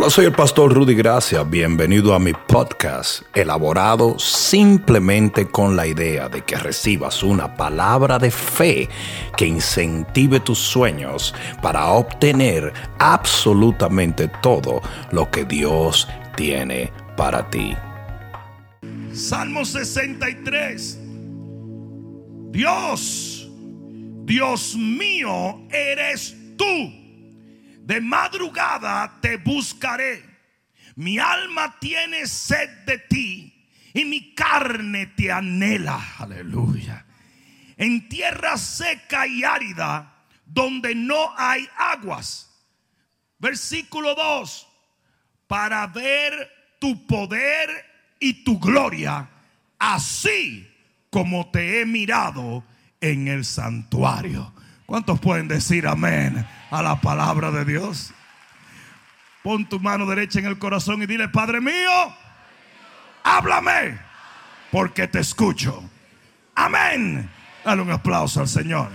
Hola, soy el pastor Rudy Gracia. Bienvenido a mi podcast, elaborado simplemente con la idea de que recibas una palabra de fe que incentive tus sueños para obtener absolutamente todo lo que Dios tiene para ti. Salmo 63. Dios, Dios mío, eres tú. De madrugada te buscaré. Mi alma tiene sed de ti y mi carne te anhela. Aleluya. En tierra seca y árida, donde no hay aguas. Versículo 2. Para ver tu poder y tu gloria, así como te he mirado en el santuario. ¿Cuántos pueden decir amén a la palabra de Dios? Pon tu mano derecha en el corazón y dile, Padre mío, háblame, porque te escucho. Amén. Dale un aplauso al Señor.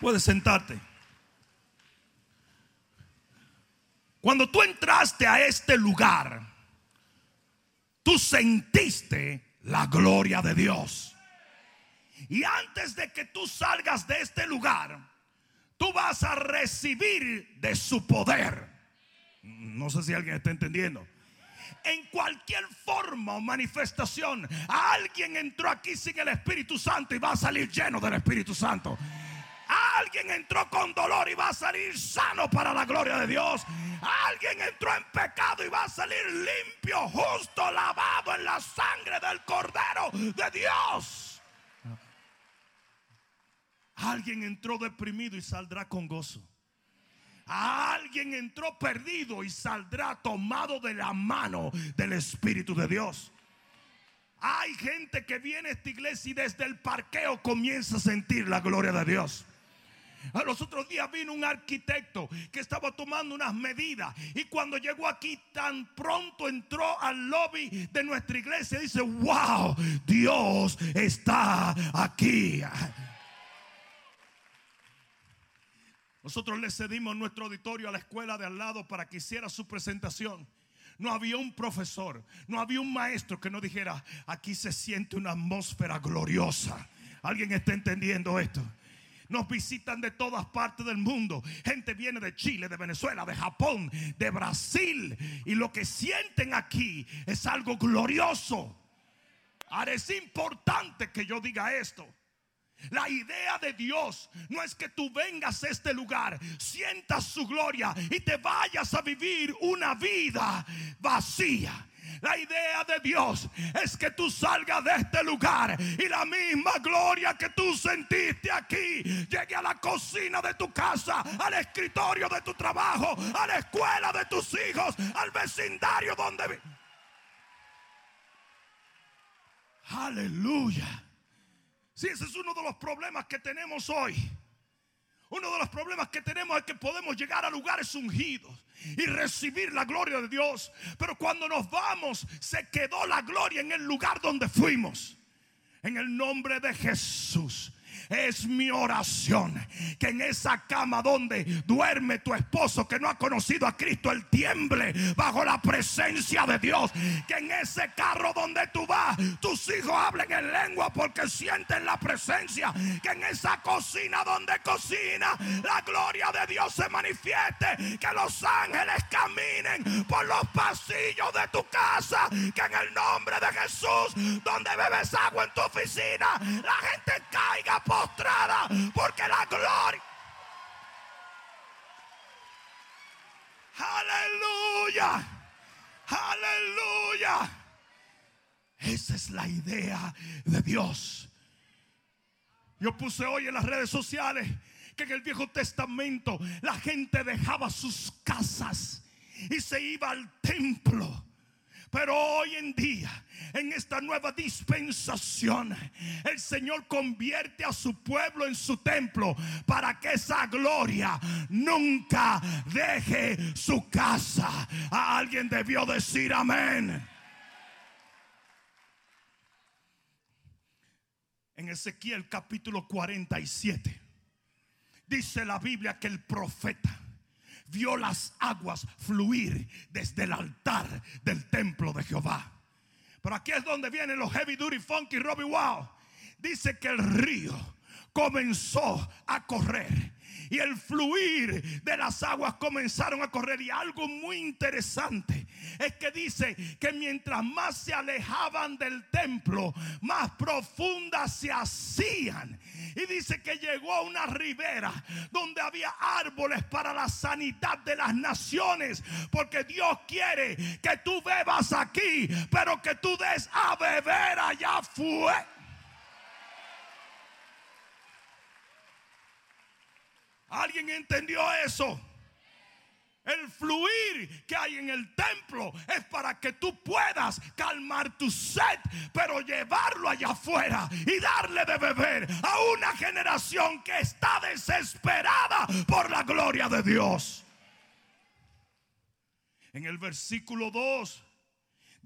Puedes sentarte. Cuando tú entraste a este lugar, tú sentiste la gloria de Dios. Y antes de que tú salgas de este lugar, tú vas a recibir de su poder. No sé si alguien está entendiendo. En cualquier forma o manifestación, alguien entró aquí sin el Espíritu Santo y va a salir lleno del Espíritu Santo. Alguien entró con dolor y va a salir sano para la gloria de Dios. Alguien entró en pecado y va a salir limpio, justo, lavado en la sangre del Cordero de Dios. Alguien entró deprimido y saldrá con gozo. Alguien entró perdido y saldrá tomado de la mano del Espíritu de Dios. Hay gente que viene a esta iglesia y desde el parqueo comienza a sentir la gloria de Dios. A los otros días vino un arquitecto que estaba tomando unas medidas y cuando llegó aquí tan pronto entró al lobby de nuestra iglesia dice, wow, Dios está aquí. Nosotros le cedimos nuestro auditorio a la escuela de al lado para que hiciera su presentación. No había un profesor, no había un maestro que no dijera, aquí se siente una atmósfera gloriosa. ¿Alguien está entendiendo esto? Nos visitan de todas partes del mundo. Gente viene de Chile, de Venezuela, de Japón, de Brasil. Y lo que sienten aquí es algo glorioso. Ahora es importante que yo diga esto. La idea de Dios no es que tú vengas a este lugar, sientas su gloria y te vayas a vivir una vida vacía. La idea de Dios es que tú salgas de este lugar y la misma gloria que tú sentiste aquí llegue a la cocina de tu casa, al escritorio de tu trabajo, a la escuela de tus hijos, al vecindario donde... Aleluya. Si ese es uno de los problemas que tenemos hoy. Uno de los problemas que tenemos es que podemos llegar a lugares ungidos y recibir la gloria de Dios. Pero cuando nos vamos, se quedó la gloria en el lugar donde fuimos. En el nombre de Jesús. Es mi oración que en esa cama donde duerme tu esposo que no ha conocido a Cristo, él tiemble bajo la presencia de Dios. Que en ese carro donde tú vas, tus hijos hablen en lengua porque sienten la presencia. Que en esa cocina donde cocina, la gloria de Dios se manifieste. Que los ángeles caminen por los pasillos de tu casa. Que en el nombre de Jesús, donde bebes agua en tu oficina, la gente caiga por postrada porque la gloria. Aleluya. Aleluya. Esa es la idea de Dios. Yo puse hoy en las redes sociales que en el Viejo Testamento la gente dejaba sus casas y se iba al templo pero hoy en día, en esta nueva dispensación, el Señor convierte a su pueblo en su templo para que esa gloria nunca deje su casa. A alguien debió decir amén. En Ezequiel capítulo 47 dice la Biblia que el profeta vio las aguas fluir desde el altar del templo de Jehová. Pero aquí es donde vienen los heavy duty funky Robbie Wow. Dice que el río comenzó a correr y el fluir de las aguas comenzaron a correr. Y algo muy interesante es que dice que mientras más se alejaban del templo, más profundas se hacían. Y dice que llegó a una ribera donde había árboles para la sanidad de las naciones. Porque Dios quiere que tú bebas aquí, pero que tú des a beber allá afuera. ¿Alguien entendió eso? El fluir que hay en el templo es para que tú puedas calmar tu sed, pero llevarlo allá afuera y darle de beber a una generación que está desesperada por la gloria de Dios. En el versículo 2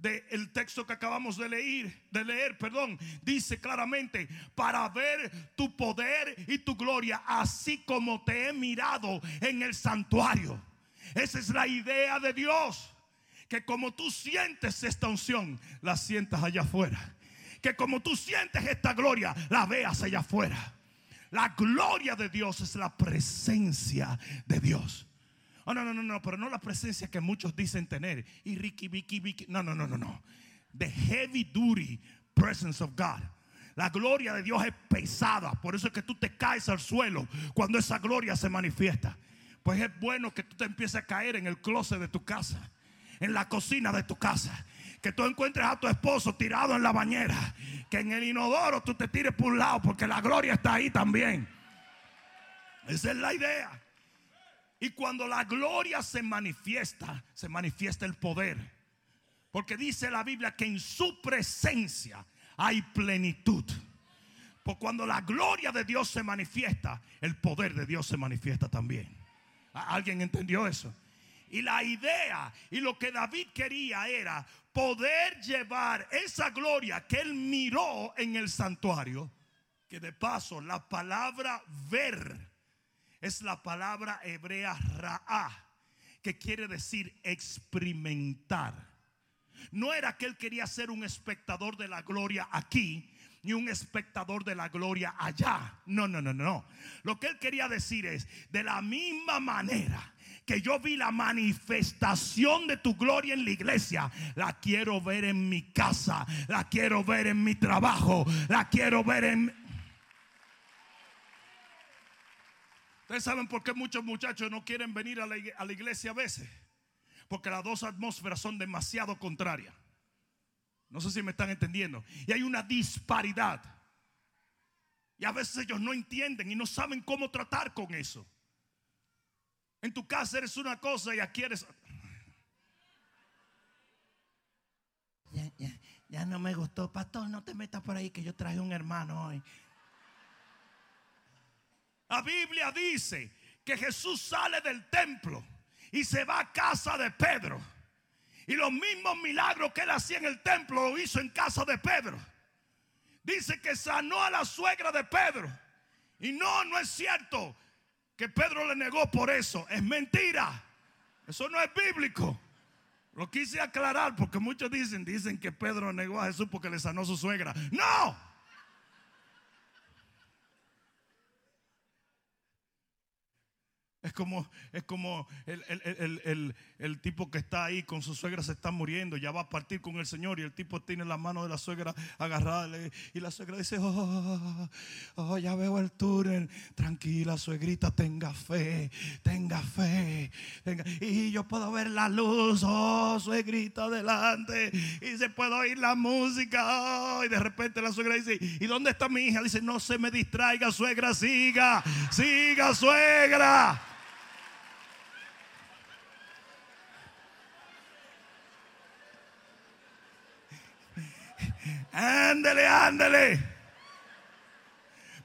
del texto que acabamos de leer, de leer, perdón, dice claramente, para ver tu poder y tu gloria, así como te he mirado en el santuario. Esa es la idea de Dios, que como tú sientes esta unción, la sientas allá afuera. Que como tú sientes esta gloria, la veas allá afuera. La gloria de Dios es la presencia de Dios. Oh, no, no, no, no, pero no la presencia que muchos dicen tener. Y Ricky, Vicky, Vicky. No, no, no, no, no. The heavy duty presence of God. La gloria de Dios es pesada. Por eso es que tú te caes al suelo cuando esa gloria se manifiesta. Pues es bueno que tú te empieces a caer en el closet de tu casa, en la cocina de tu casa. Que tú encuentres a tu esposo tirado en la bañera. Que en el inodoro tú te tires por un lado porque la gloria está ahí también. Esa es la idea. Y cuando la gloria se manifiesta, se manifiesta el poder. Porque dice la Biblia que en su presencia hay plenitud. Pues cuando la gloria de Dios se manifiesta, el poder de Dios se manifiesta también. ¿Alguien entendió eso? Y la idea y lo que David quería era poder llevar esa gloria que él miró en el santuario. Que de paso la palabra ver es la palabra hebrea ra'a, que quiere decir experimentar. No era que él quería ser un espectador de la gloria aquí, ni un espectador de la gloria allá. No, no, no, no. Lo que él quería decir es, de la misma manera que yo vi la manifestación de tu gloria en la iglesia, la quiero ver en mi casa, la quiero ver en mi trabajo, la quiero ver en Ustedes saben por qué muchos muchachos no quieren venir a la, iglesia a veces. Porque las dos atmósferas son demasiado contrarias. No sé si me están entendiendo. Y hay una disparidad. Y a veces ellos no entienden y no saben cómo tratar con eso. En tu casa eres una cosa y aquí eres... Ya, ya, ya no me gustó. Pastor, no te metas por ahí que yo traje un hermano hoy. La Biblia dice que Jesús sale del templo y se va a casa de Pedro. Y los mismos milagros que él hacía en el templo lo hizo en casa de Pedro. Dice que sanó a la suegra de Pedro. Y no, no es cierto que Pedro le negó por eso. Es mentira. Eso no es bíblico. Lo quise aclarar porque muchos dicen, dicen que Pedro negó a Jesús porque le sanó a su suegra. No. Es como, es como el, tipo que está ahí con su suegra se está muriendo, ya va a partir con el Señor y el tipo tiene la mano de la suegra agarrada y la suegra dice, oh, oh, ya veo el túnel, tranquila suegrita, tenga fe, tenga fe, y yo puedo ver la luz, oh suegrita adelante, y se puede oír la música, oh, y de repente la suegra dice, ¿y dónde está mi hija? Dice, no se me distraiga suegra, siga, siga suegra. Ándele, ándele.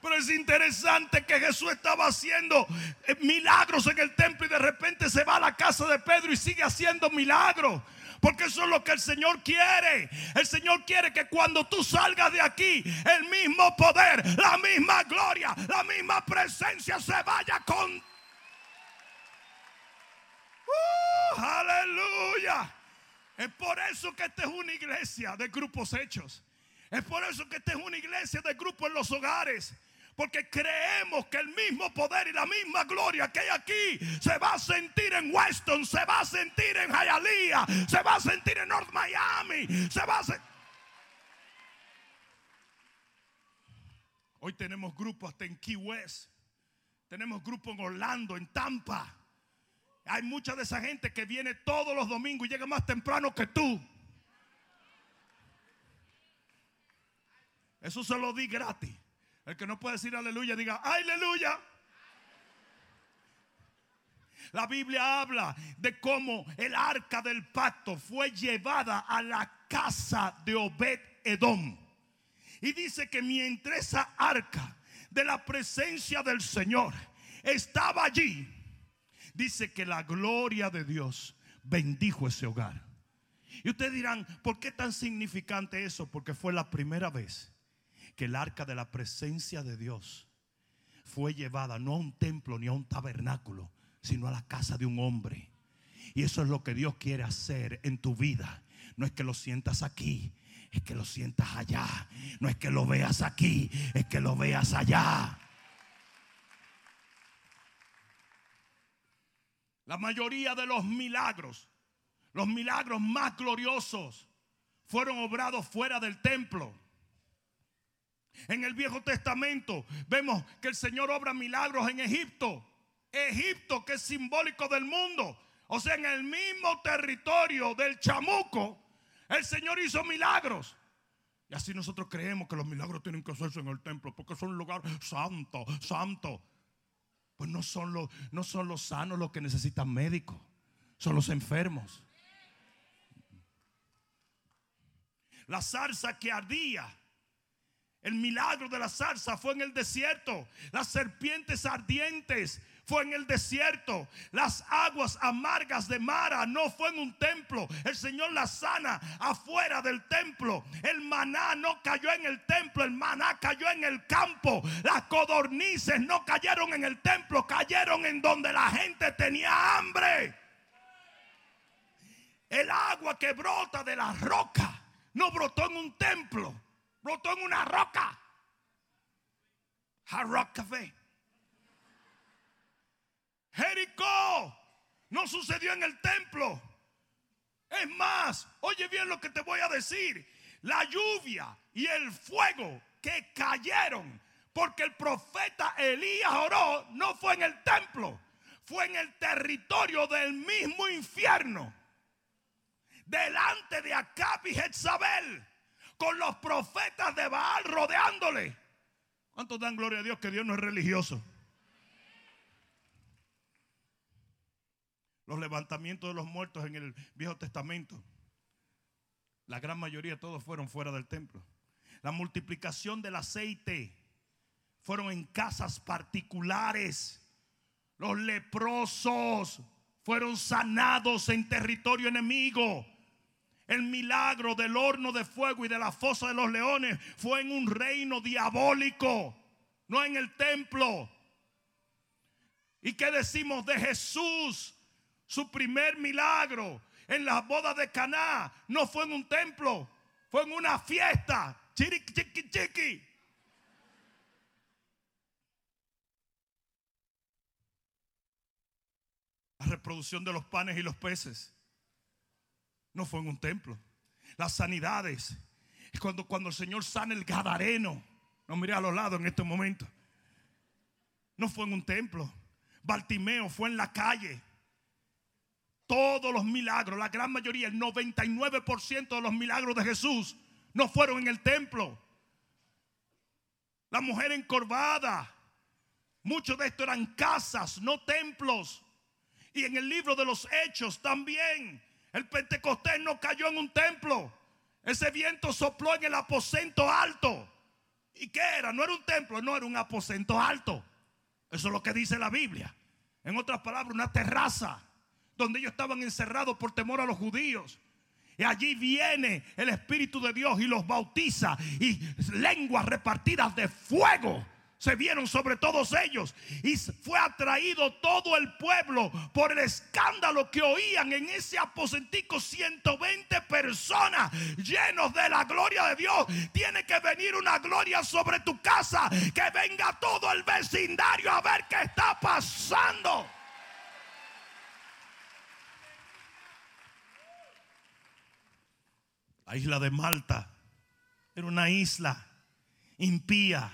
Pero es interesante que Jesús estaba haciendo eh, milagros en el templo y de repente se va a la casa de Pedro y sigue haciendo milagros. Porque eso es lo que el Señor quiere. El Señor quiere que cuando tú salgas de aquí, el mismo poder, la misma gloria, la misma presencia se vaya con... ¡Uh! aleluya. Es por eso que esta es una iglesia de grupos hechos. Es por eso que esta es una iglesia de grupos en los hogares. Porque creemos que el mismo poder y la misma gloria que hay aquí se va a sentir en Weston, se va a sentir en Hialeah, se va a sentir en North Miami, se va a Hoy tenemos grupos hasta en Key West. Tenemos grupos en Orlando, en Tampa. Hay mucha de esa gente que viene todos los domingos y llega más temprano que tú. Eso se lo di gratis. El que no puede decir aleluya, diga aleluya. La Biblia habla de cómo el arca del pacto fue llevada a la casa de Obed Edom. Y dice que mientras esa arca de la presencia del Señor estaba allí, dice que la gloria de Dios bendijo ese hogar. Y ustedes dirán, ¿por qué tan significante eso? Porque fue la primera vez que el arca de la presencia de Dios fue llevada no a un templo ni a un tabernáculo, sino a la casa de un hombre. Y eso es lo que Dios quiere hacer en tu vida. No es que lo sientas aquí, es que lo sientas allá. No es que lo veas aquí, es que lo veas allá. La mayoría de los milagros, los milagros más gloriosos, fueron obrados fuera del templo. En el Viejo Testamento vemos que el Señor obra milagros en Egipto. Egipto que es simbólico del mundo. O sea, en el mismo territorio del chamuco, el Señor hizo milagros. Y así nosotros creemos que los milagros tienen que hacerse en el templo porque son un lugar santo, santo. Pues no son los, no son los sanos los que necesitan médicos, son los enfermos. La zarza que ardía el milagro de la zarza fue en el desierto. Las serpientes ardientes fue en el desierto. Las aguas amargas de Mara no fue en un templo. El Señor la sana afuera del templo. El maná no cayó en el templo. El maná cayó en el campo. Las codornices no cayeron en el templo. Cayeron en donde la gente tenía hambre. El agua que brota de la roca no brotó en un templo brotó en una roca. Hard Rock Café. Jericó no sucedió en el templo. Es más, oye bien lo que te voy a decir. La lluvia y el fuego que cayeron porque el profeta Elías oró no fue en el templo, fue en el territorio del mismo infierno. Delante de Acab y Jezabel con los profetas de Baal rodeándole. ¿Cuántos dan gloria a Dios que Dios no es religioso? Los levantamientos de los muertos en el Viejo Testamento. La gran mayoría todos fueron fuera del templo. La multiplicación del aceite fueron en casas particulares. Los leprosos fueron sanados en territorio enemigo. El milagro del horno de fuego y de la fosa de los leones fue en un reino diabólico, no en el templo. ¿Y qué decimos de Jesús? Su primer milagro en las bodas de Caná no fue en un templo, fue en una fiesta. Chiriqui, chiqui, chiqui. La reproducción de los panes y los peces no fue en un templo. Las sanidades. Es cuando, cuando el Señor sana el Gadareno. No mire a los lados en este momento. No fue en un templo. Bartimeo fue en la calle. Todos los milagros, la gran mayoría, el 99% de los milagros de Jesús no fueron en el templo. La mujer encorvada. Muchos de esto eran casas, no templos. Y en el libro de los hechos también el Pentecostés no cayó en un templo. Ese viento sopló en el aposento alto. ¿Y qué era? No era un templo, no era un aposento alto. Eso es lo que dice la Biblia. En otras palabras, una terraza donde ellos estaban encerrados por temor a los judíos. Y allí viene el Espíritu de Dios y los bautiza. Y lenguas repartidas de fuego se vieron sobre todos ellos. Y fue atraído todo el pueblo por el escándalo que oían en ese aposentico 120 personas llenos de la gloria de Dios. Tiene que venir una gloria sobre tu casa. Que venga todo el vecindario a ver qué está pasando. La isla de Malta era una isla impía,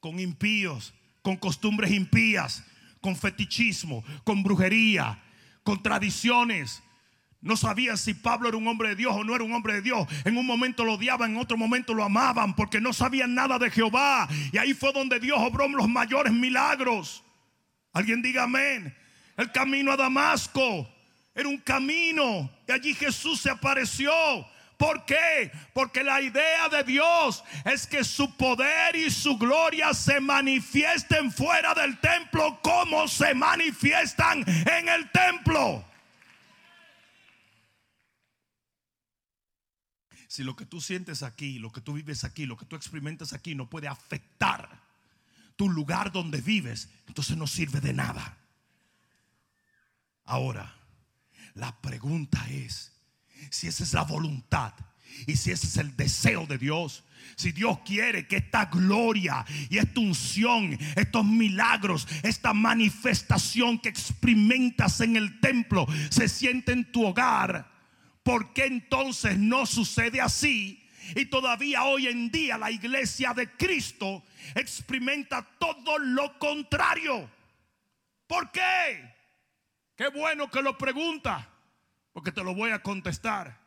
con impíos, con costumbres impías, con fetichismo, con brujería, con tradiciones. No sabían si Pablo era un hombre de Dios o no era un hombre de Dios. En un momento lo odiaban, en otro momento lo amaban porque no sabían nada de Jehová. Y ahí fue donde Dios obró los mayores milagros. Alguien diga amén. El camino a Damasco era un camino y allí Jesús se apareció ¿Por qué? Porque la idea de Dios es que su poder y su gloria se manifiesten fuera del templo como se manifiestan en el templo. Si lo que tú sientes aquí, lo que tú vives aquí, lo que tú experimentas aquí no puede afectar tu lugar donde vives, entonces no sirve de nada. Ahora, la pregunta es, si esa es la voluntad y si ese es el deseo de Dios. Si Dios quiere que esta gloria y esta unción, estos milagros, esta manifestación que experimentas en el templo se siente en tu hogar, ¿por qué entonces no sucede así? Y todavía hoy en día la iglesia de Cristo experimenta todo lo contrario. ¿Por qué? Qué bueno que lo pregunta. Porque te lo voy a contestar.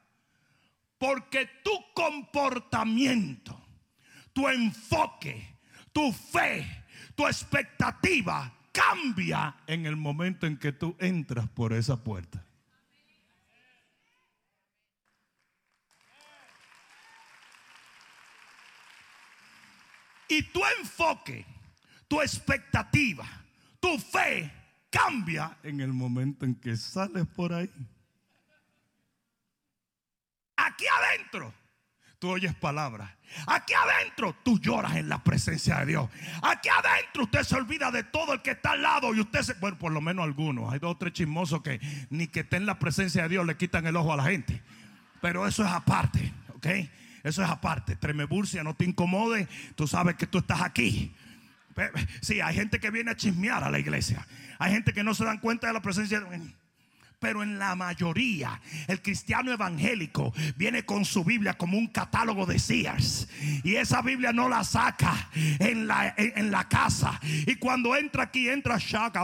Porque tu comportamiento, tu enfoque, tu fe, tu expectativa cambia en el momento en que tú entras por esa puerta. Y tu enfoque, tu expectativa, tu fe cambia en el momento en que sales por ahí. Aquí adentro tú oyes palabras. Aquí adentro tú lloras en la presencia de Dios. Aquí adentro usted se olvida de todo el que está al lado y usted se, bueno, por lo menos algunos. Hay dos o tres chismosos que ni que estén en la presencia de Dios le quitan el ojo a la gente. Pero eso es aparte, ¿ok? Eso es aparte. Tremeburcia, no te incomode. Tú sabes que tú estás aquí. Sí, hay gente que viene a chismear a la iglesia. Hay gente que no se dan cuenta de la presencia de Dios pero en la mayoría el cristiano evangélico viene con su Biblia como un catálogo de Sears y esa Biblia no la saca en la, en, la casa. Y cuando entra aquí entra shaka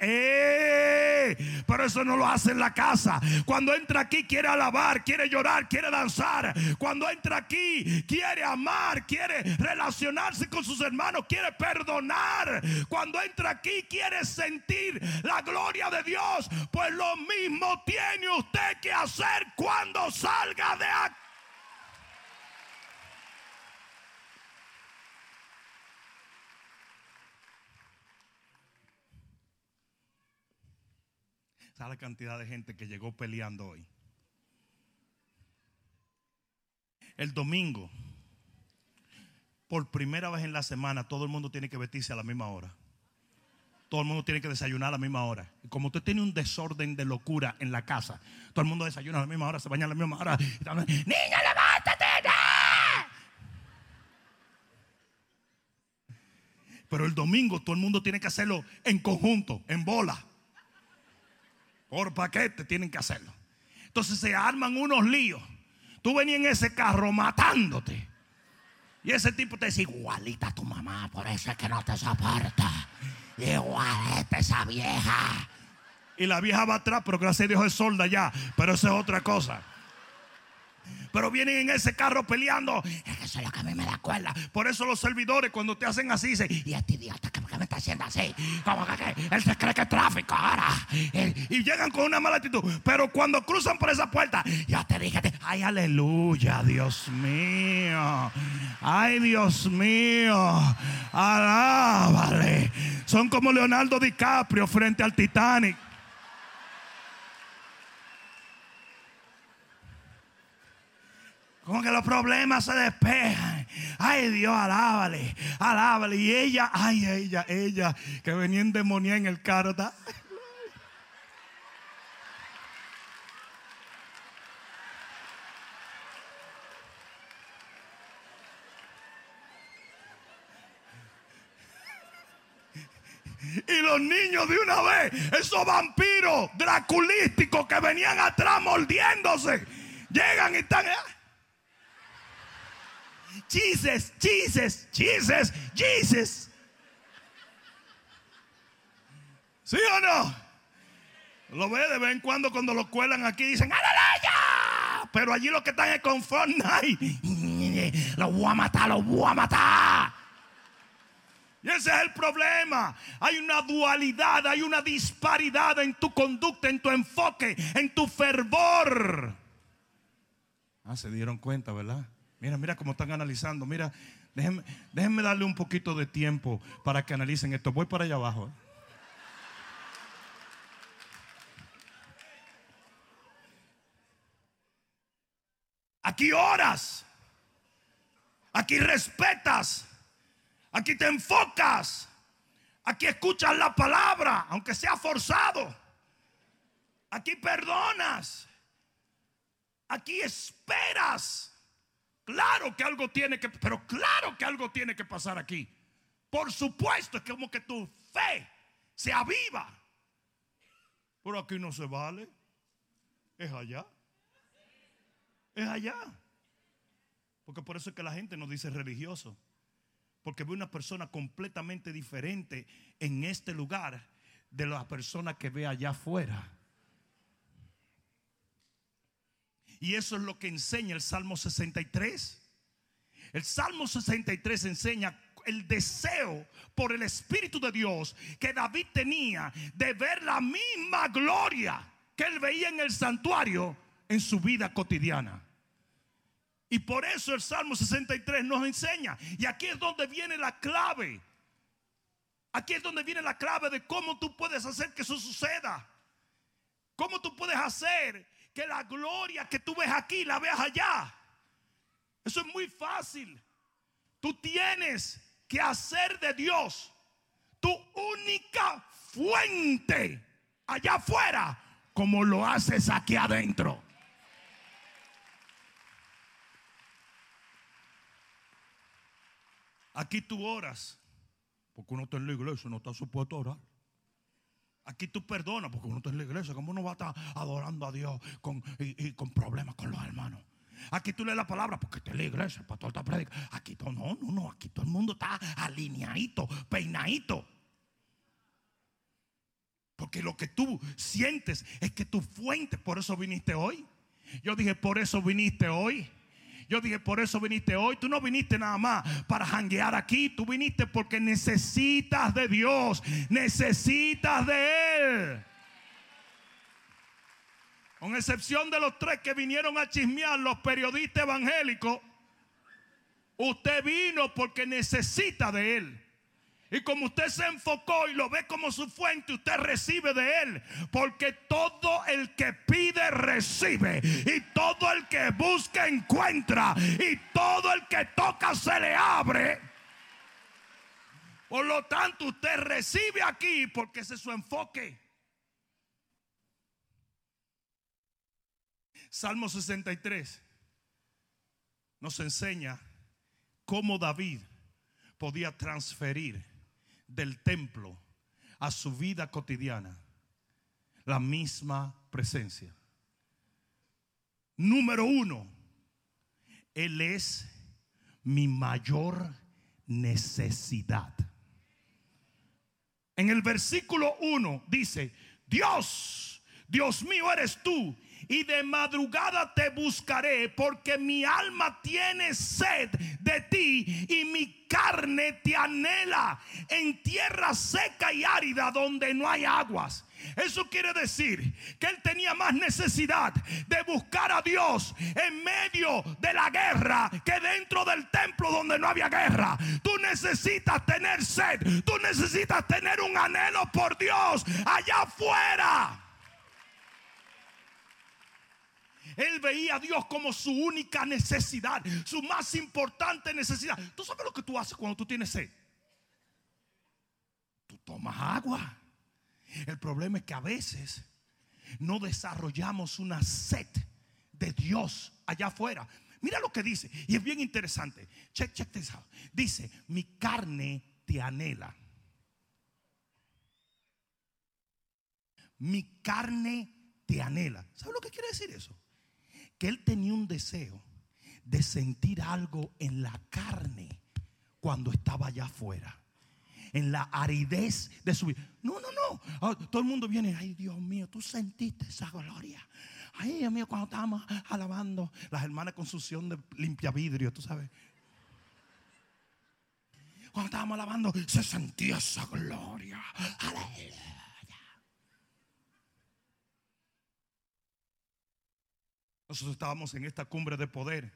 ¡Eh! pero eso no lo hace en la casa. Cuando entra aquí quiere alabar quiere llorar quiere danzar. Cuando entra aquí quiere amar quiere relacionarse con sus hermanos quiere perdonar. Cuando entra aquí quiere sentir la gloria de Dios pues lo mismo tiene usted que hacer cuando salga de aquí. ¿Sabe la cantidad de gente que llegó peleando hoy? El domingo, por primera vez en la semana, todo el mundo tiene que vestirse a la misma hora todo el mundo tiene que desayunar a la misma hora. Y como usted tiene un desorden de locura en la casa, todo el mundo desayuna a la misma hora, se baña a la misma hora. ¡Niña, levántate! Pero el domingo todo el mundo tiene que hacerlo en conjunto, en bola. Por paquete tienen que hacerlo. Entonces se arman unos líos. Tú venías en ese carro matándote. Y ese tipo te dice, igualita a tu mamá, por eso es que no te soporta. Esa vieja. Y la vieja va atrás, pero gracias a Dios es solda ya. Pero eso es otra cosa. Pero vienen en ese carro peleando. Es que eso es lo que a mí me da cuerda. Por eso los servidores, cuando te hacen así, dicen: ¿Y este idiota qué me está haciendo así? Como que, él se cree que es tráfico ahora. Y, llegan con una mala actitud. Pero cuando cruzan por esa puerta, ya te dije: ¡Ay, aleluya, Dios mío! ¡Ay, Dios mío! ¡Alábale! Son como Leonardo DiCaprio frente al Titanic. Como que los problemas se despejan. Ay Dios, alábale, alábale. Y ella, ay, ella, ella, que venía endemoniada en el carro. ¿tá? Y los niños de una vez, esos vampiros draculísticos que venían atrás mordiéndose, llegan y están. Jesus, Jesus, Jesus, Jesus. ¿Sí o no? Lo ve de vez en cuando cuando lo cuelan aquí dicen ¡Aleluya! Pero allí lo que están es con Fortnite. Los voy a matar, los voy a matar. Y ese es el problema. Hay una dualidad, hay una disparidad en tu conducta, en tu enfoque, en tu fervor. Ah, se dieron cuenta, ¿verdad? Mira, mira cómo están analizando. Mira, déjenme, déjenme darle un poquito de tiempo para que analicen esto. Voy para allá abajo. ¿eh? Aquí oras. Aquí respetas. Aquí te enfocas. Aquí escuchas la palabra, aunque sea forzado. Aquí perdonas. Aquí esperas. Claro que algo tiene que, pero claro que algo tiene que pasar aquí. Por supuesto, es como que tu fe se aviva. Pero aquí no se vale. Es allá. Es allá. Porque por eso es que la gente nos dice religioso. Porque ve una persona completamente diferente en este lugar de la persona que ve allá afuera. Y eso es lo que enseña el Salmo 63. El Salmo 63 enseña el deseo por el Espíritu de Dios que David tenía de ver la misma gloria que él veía en el santuario en su vida cotidiana. Y por eso el Salmo 63 nos enseña. Y aquí es donde viene la clave. Aquí es donde viene la clave de cómo tú puedes hacer que eso suceda. Cómo tú puedes hacer que la gloria que tú ves aquí la veas allá. Eso es muy fácil. Tú tienes que hacer de Dios tu única fuente allá afuera como lo haces aquí adentro. Aquí tú oras porque uno está en la iglesia, no está supuesto a orar. Aquí tú perdonas porque uno está en la iglesia. ¿Cómo uno va a estar adorando a Dios con, y, con problemas con los hermanos? Aquí tú lees la palabra porque está en la iglesia, el pastor está predicando. Aquí todo, no, no, no. Aquí todo el mundo está alineadito, peinadito. Porque lo que tú sientes es que tu fuente, por eso viniste hoy. Yo dije, por eso viniste hoy. Yo dije, por eso viniste hoy. Tú no viniste nada más para janguear aquí. Tú viniste porque necesitas de Dios. Necesitas de Él. Con excepción de los tres que vinieron a chismear, los periodistas evangélicos, usted vino porque necesita de Él. Y como usted se enfocó y lo ve como su fuente, usted recibe de él. Porque todo el que pide, recibe. Y todo el que busca, encuentra. Y todo el que toca, se le abre. Por lo tanto, usted recibe aquí porque ese es su enfoque. Salmo 63 nos enseña cómo David podía transferir del templo a su vida cotidiana la misma presencia. Número uno, Él es mi mayor necesidad. En el versículo 1 dice, Dios, Dios mío eres tú y de madrugada te buscaré porque mi alma tiene sed de ti y mi carne te anhela en tierra seca y árida donde no hay aguas. Eso quiere decir que él tenía más necesidad de buscar a Dios en medio de la guerra que dentro del templo donde no había guerra. Tú necesitas tener sed, tú necesitas tener un anhelo por Dios allá afuera. Él veía a Dios como su única necesidad, su más importante necesidad. ¿Tú sabes lo que tú haces cuando tú tienes sed? Tú tomas agua. El problema es que a veces no desarrollamos una sed de Dios allá afuera. Mira lo que dice, y es bien interesante. Check, check this. Dice: Mi carne te anhela. Mi carne te anhela. ¿Sabes lo que quiere decir eso? Que él tenía un deseo de sentir algo en la carne cuando estaba allá afuera. En la aridez de su vida. No, no, no. Ah, todo el mundo viene. Ay, Dios mío, tú sentiste esa gloria. Ay, Dios mío, cuando estábamos alabando, las hermanas con sución de limpia vidrio, tú sabes. Cuando estábamos alabando, se sentía esa gloria. Aleluya. Nosotros estábamos en esta cumbre de poder.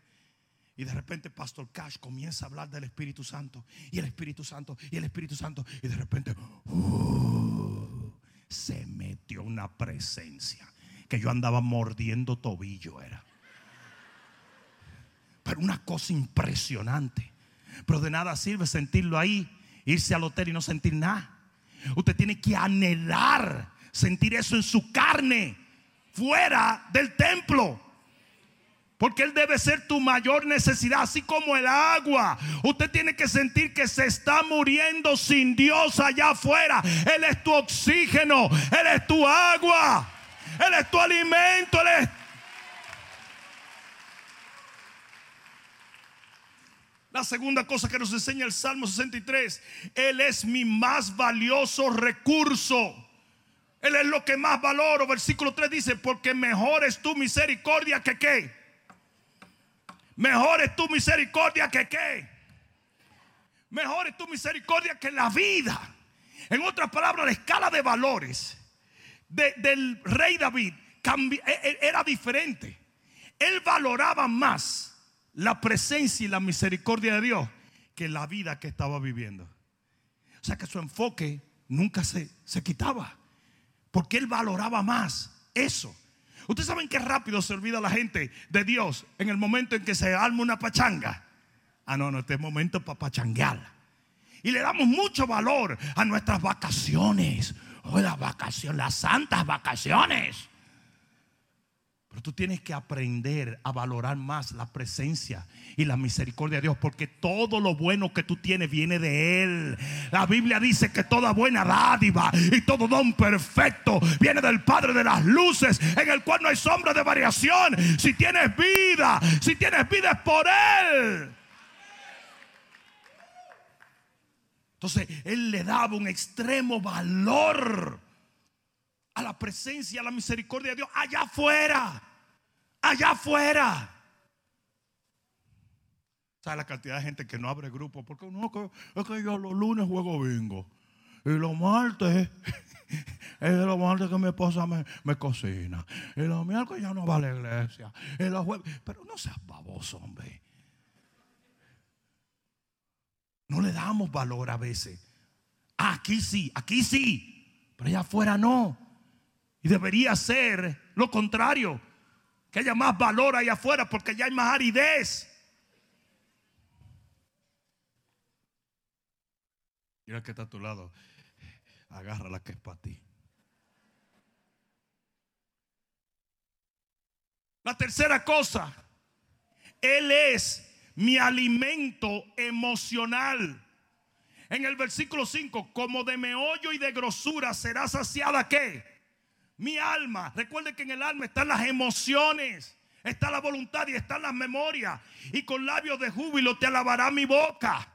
Y de repente Pastor Cash comienza a hablar del Espíritu Santo. Y el Espíritu Santo. Y el Espíritu Santo. Y de repente uh, se metió una presencia. Que yo andaba mordiendo tobillo era. Pero una cosa impresionante. Pero de nada sirve sentirlo ahí. Irse al hotel y no sentir nada. Usted tiene que anhelar sentir eso en su carne. Fuera del templo. Porque Él debe ser tu mayor necesidad, así como el agua. Usted tiene que sentir que se está muriendo sin Dios allá afuera. Él es tu oxígeno, Él es tu agua, Él es tu alimento, Él es... La segunda cosa que nos enseña el Salmo 63, Él es mi más valioso recurso. Él es lo que más valoro. Versículo 3 dice, porque mejor es tu misericordia que qué Mejor es tu misericordia que qué. Mejor es tu misericordia que la vida. En otras palabras, la escala de valores del rey David e, e, era diferente. Él valoraba más la presencia y la misericordia de Dios que la vida que estaba viviendo. O sea que su enfoque nunca se, se quitaba. Porque él valoraba más eso. Ustedes saben que rápido se olvida la gente de Dios en el momento en que se arma una pachanga. Ah, no, no, este es momento para pachanguear. Y le damos mucho valor a nuestras vacaciones. Oh, las vacaciones, las santas vacaciones. Pero tú tienes que aprender a valorar más la presencia y la misericordia de Dios, porque todo lo bueno que tú tienes viene de Él. La Biblia dice que toda buena dádiva y todo don perfecto viene del Padre de las luces, en el cual no hay sombra de variación. Si tienes vida, si tienes vida es por Él. Entonces Él le daba un extremo valor a la presencia, a la misericordia de Dios allá afuera. Allá afuera. ¿Sabe la cantidad de gente que no abre grupo? Porque no, es que yo los lunes juego bingo. Y los martes, es los martes que mi esposa me, cocina. Y los miércoles ya no va a la iglesia. Y los jueves, pero no seas baboso, hombre. No le damos valor a veces. Aquí sí, aquí sí. Pero allá afuera no. Y debería ser lo contrario. Que haya más valor ahí afuera porque ya hay más aridez. Mira que está a tu lado. Agarra la que es para ti. La tercera cosa, Él es mi alimento emocional. En el versículo 5, como de meollo y de grosura será saciada qué? Mi alma. Recuerde que en el alma están las emociones, está la voluntad y están las memorias. Y con labios de júbilo te alabará mi boca.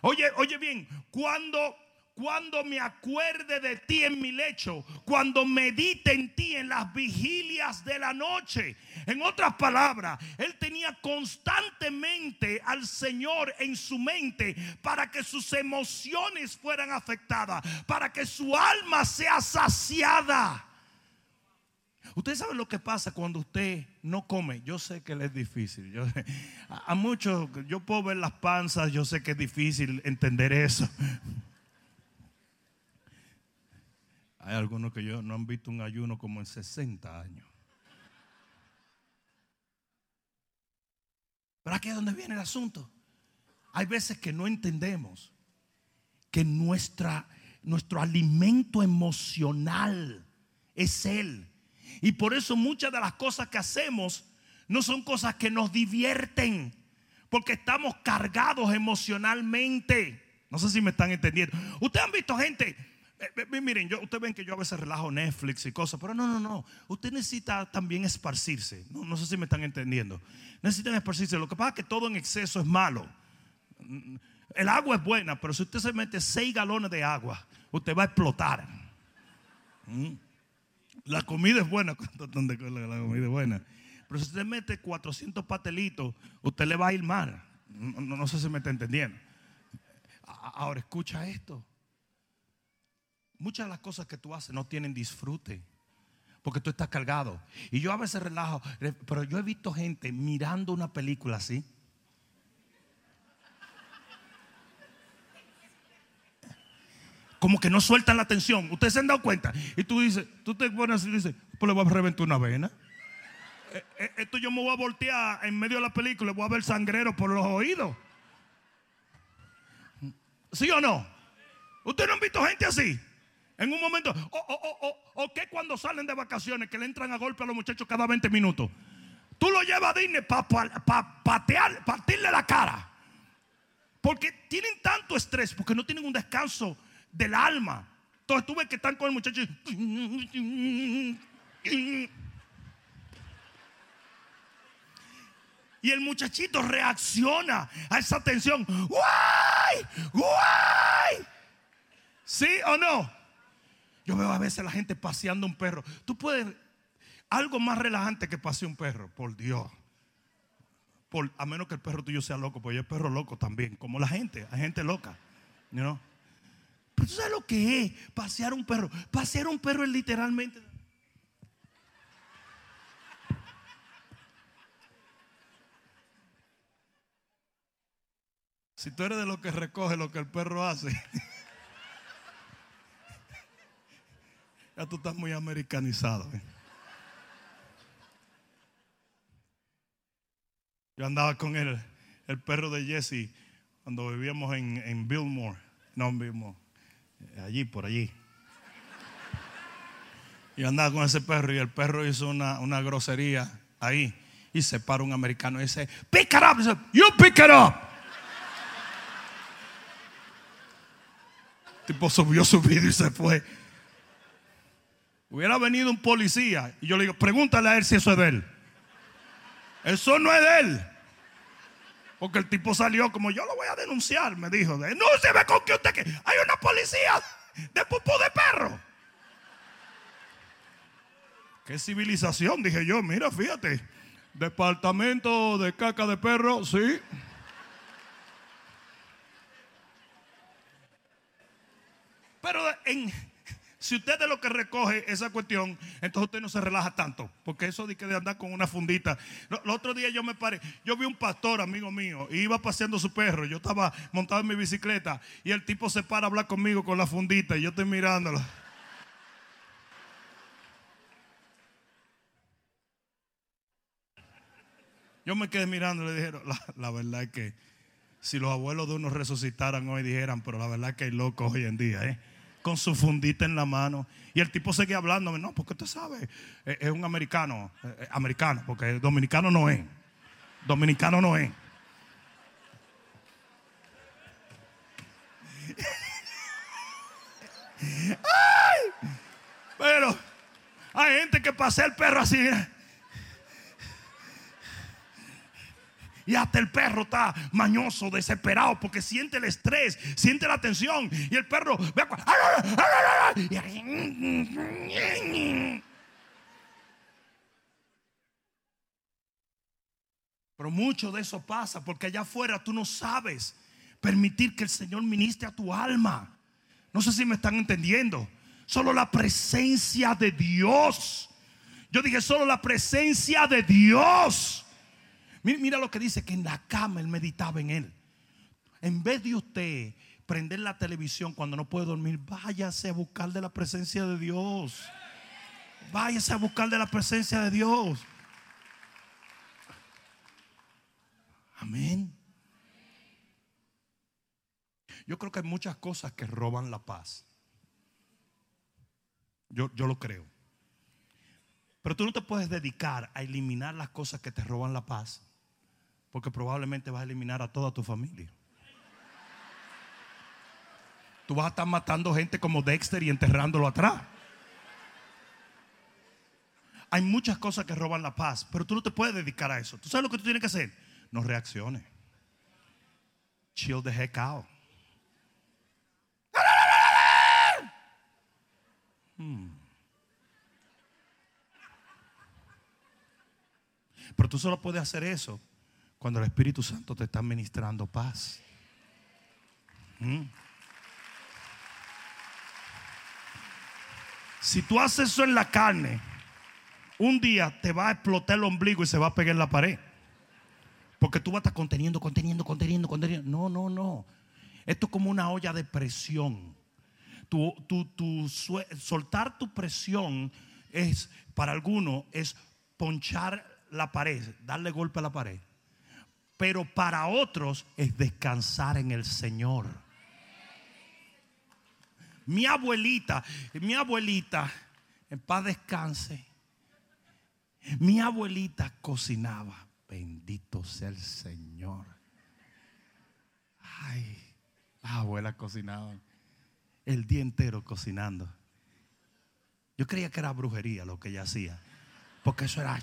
Oye, oye bien, cuando cuando me acuerde de ti en mi lecho, cuando medite en ti en las vigilias de la noche. En otras palabras, él tenía constantemente al Señor en su mente para que sus emociones fueran afectadas, para que su alma sea saciada. Usted sabe lo que pasa cuando usted no come. Yo sé que le es difícil. a, muchos, yo puedo ver las panzas, yo sé que es difícil entender eso. Hay algunos que yo no han visto un ayuno como en 60 años. Pero aquí es donde viene el asunto. Hay veces que no entendemos que nuestra, nuestro alimento emocional es Él. Y por eso muchas de las cosas que hacemos no son cosas que nos divierten, porque estamos cargados emocionalmente. No sé si me están entendiendo. Ustedes han visto gente, eh, miren, yo, ustedes ven que yo a veces relajo Netflix y cosas, pero no, no, no. Usted necesita también esparcirse. No, no sé si me están entendiendo. Necesitan esparcirse. Lo que pasa es que todo en exceso es malo. El agua es buena, pero si usted se mete 6 galones de agua, usted va a explotar. Mm. La comida es buena, la comida es buena. Pero si usted mete 400 patelitos, usted le va a ir mal. No, sé si me está entendiendo. Ahora escucha esto. Muchas de las cosas que tú haces no tienen disfrute. Porque tú estás cargado. Y yo a veces relajo. Pero yo he visto gente mirando una película así. Como que no sueltan la atención. Ustedes se han dado cuenta. Y tú dices, tú te pones y dices, pues le voy a reventar una vena. Eh, eh, esto yo me voy a voltear en medio de la película, le voy a ver sangrero por los oídos. ¿Sí o no? ¿Ustedes no han visto gente así? En un momento, o, que cuando salen de vacaciones que le entran a golpe a los muchachos cada 20 minutos. Tú lo llevas a Disney para patear, partirle la cara. Porque tienen tanto estrés, porque no tienen un descanso del alma. Entonces tú ves que están con el muchacho. Y el muchachito reacciona a esa tensión. ¡Guay! ¡Guay! ¿Sí o no? Yo veo a veces la gente paseando un perro. Tú puedes. Algo más relajante que pasear un perro, por Dios. Por, a menos que el perro tuyo sea loco, porque yo el perro loco también, como la gente, hay gente loca. You know? Tú sabes lo que es pasear un perro. Pasear un perro es literalmente. Si tú eres de lo que recoge lo que el perro hace, ya tú estás muy americanizado. ¿eh? Yo andaba con el, el perro de Jesse cuando vivíamos en, en Billmore. No, en Billmore allí, por allí. Y andaba con ese perro y el perro hizo una, grosería ahí. Y se para un americano y dice, pick it up. Dice, you pick it up. Tipo subió su video y se fue. Hubiera venido un policía y yo le digo, pregúntale a él si eso es de él. Eso no es de él. Porque el tipo salió como yo lo voy a denunciar, me dijo. Ve con que usted que hay una policía de pupú de perro. Qué civilización, dije yo. Mira, fíjate. Departamento de caca de perro, sí. Pero en, si usted es lo que recoge esa cuestión, entonces usted no se relaja tanto. Porque eso de que de andar con una fundita. El otro día yo me paré, yo vi un pastor, amigo mío, y iba paseando su perro. Yo estaba montado en mi bicicleta y el tipo se para a hablar conmigo con la fundita y yo estoy mirándolo. Yo me quedé mirando y le dijeron, la, la, verdad es que si los abuelos de uno resucitaran hoy dijeran, pero la verdad es que hay locos hoy en día, ¿eh? Con su fundita en la mano. Y el tipo seguía hablando, no, porque usted sabe, es un americano, americano, porque dominicano no es. Dominicano no es. pero hay gente que pasea el perro así. Y hasta el perro está mañoso, desesperado, porque siente el estrés, siente la tensión. Y el perro ve Pero mucho de eso pasa porque allá afuera tú no sabes permitir que el Señor ministre a tu alma. No sé si me están entendiendo. Solo la presencia de Dios. Yo dije, solo la presencia de Dios Mira, lo que dice, que en la cama él meditaba en él. En vez de usted prender la televisión cuando no puede dormir, váyase a buscar de la presencia de Dios. Váyase a buscar de la presencia de Dios. Amén. Yo creo que hay muchas cosas que roban la paz. Yo, yo lo creo. Pero tú no te puedes dedicar a eliminar las cosas que te roban la paz, porque probablemente vas a eliminar a toda tu familia. Tú vas a estar matando gente como Dexter y enterrándolo atrás. Hay muchas cosas que roban la paz, pero tú no te puedes dedicar a eso. ¿Tú sabes lo que tú tienes que hacer? No reacciones. Chill the heck out. Hmm. Pero tú solo puedes hacer eso cuando el Espíritu Santo te está ministrando paz. Hmm. Si tú haces eso en la carne, un día te va a explotar el ombligo y se va a pegar en la pared. Porque tú vas a estar conteniendo, conteniendo, conteniendo, conteniendo. No, no, no. Esto es como una olla de presión. Tu, tu, soltar tu presión es, para algunos, es ponchar la pared, darle golpe a la pared. Pero para otros es descansar en el Señor. Mi abuelita, mi abuelita, en paz descanse, mi abuelita cocinaba. Bendito sea el Señor. Ay, las abuelas cocinaban el día entero cocinando. Yo creía que era brujería lo que ella hacía. Porque eso era.